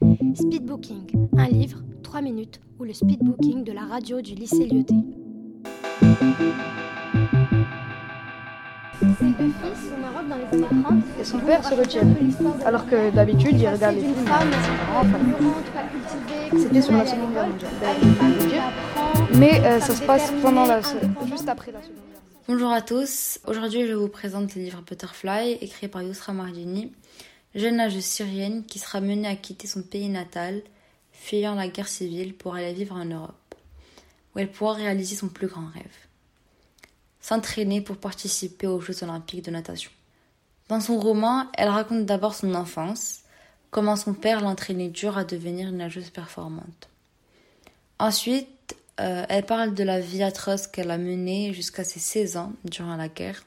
Speedbooking, un livre, 3 minutes, ou le speedbooking de la radio du lycée Lyoté. Et son père se retient. Alors que d'habitude, il regarde les films. C'était sur la Seconde Guerre mondiale. Mais euh, ça se passe pendant la, juste après la Seconde Guerre. Bonjour à tous. Aujourd'hui, je vous présente le livre Butterfly, écrit par Yousra Mardini, jeune nageuse syrienne qui sera menée à quitter son pays natal, fuyant la guerre civile pour aller vivre en Europe, où elle pourra réaliser son plus grand rêve s'entraîner pour participer aux Jeux olympiques de natation. Dans son roman, elle raconte d'abord son enfance, comment son père l'entraînait dur à devenir une nageuse performante. Ensuite, euh, elle parle de la vie atroce qu'elle a menée jusqu'à ses 16 ans durant la guerre,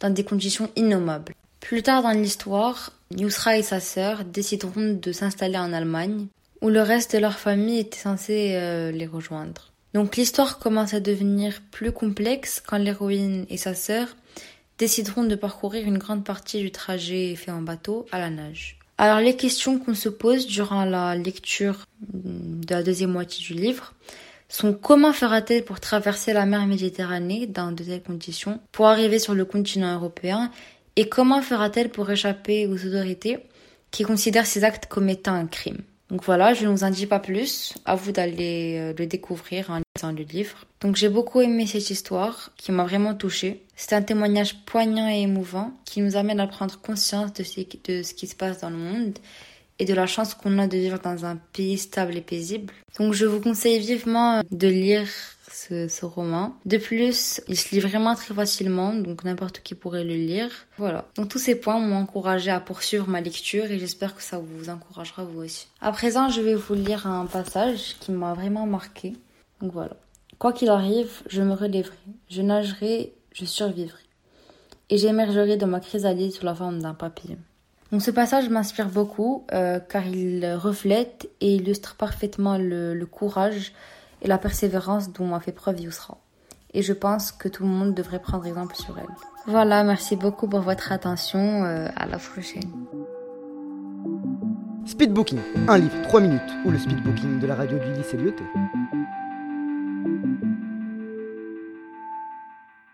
dans des conditions innommables. Plus tard dans l'histoire, Yusra et sa sœur décideront de s'installer en Allemagne, où le reste de leur famille était censé euh, les rejoindre. Donc l'histoire commence à devenir plus complexe quand l'héroïne et sa sœur décideront de parcourir une grande partie du trajet fait en bateau à la nage. Alors les questions qu'on se pose durant la lecture de la deuxième moitié du livre sont comment fera-t-elle pour traverser la mer Méditerranée dans de telles conditions pour arriver sur le continent européen et comment fera-t-elle pour échapper aux autorités qui considèrent ces actes comme étant un crime? Donc voilà, je ne vous en dis pas plus, à vous d'aller euh, le découvrir en lisant le livre. Donc j'ai beaucoup aimé cette histoire qui m'a vraiment touchée. C'est un témoignage poignant et émouvant qui nous amène à prendre conscience de ce, de ce qui se passe dans le monde et de la chance qu'on a de vivre dans un pays stable et paisible. Donc je vous conseille vivement de lire ce, roman. De plus, il se lit vraiment très facilement, donc n'importe qui pourrait le lire. Voilà. Donc tous ces points m'ont encouragé à poursuivre ma lecture et j'espère que ça vous encouragera vous aussi. À présent, je vais vous lire un passage qui m'a vraiment marqué. Donc voilà. Quoi qu'il arrive, je me relèverai, je nagerai, je survivrai. Et j'émergerai de ma chrysalide sous la forme d'un papillon. Donc ce passage m'inspire beaucoup euh, car il reflète et illustre parfaitement le, le courage et la persévérance dont a fait preuve Yousra. Et je pense que tout le monde devrait prendre exemple sur elle. Voilà, merci beaucoup pour votre attention. Euh, à la prochaine. Speedbooking, un livre, 3 minutes, ou le speedbooking de la radio du lycée Lyoté.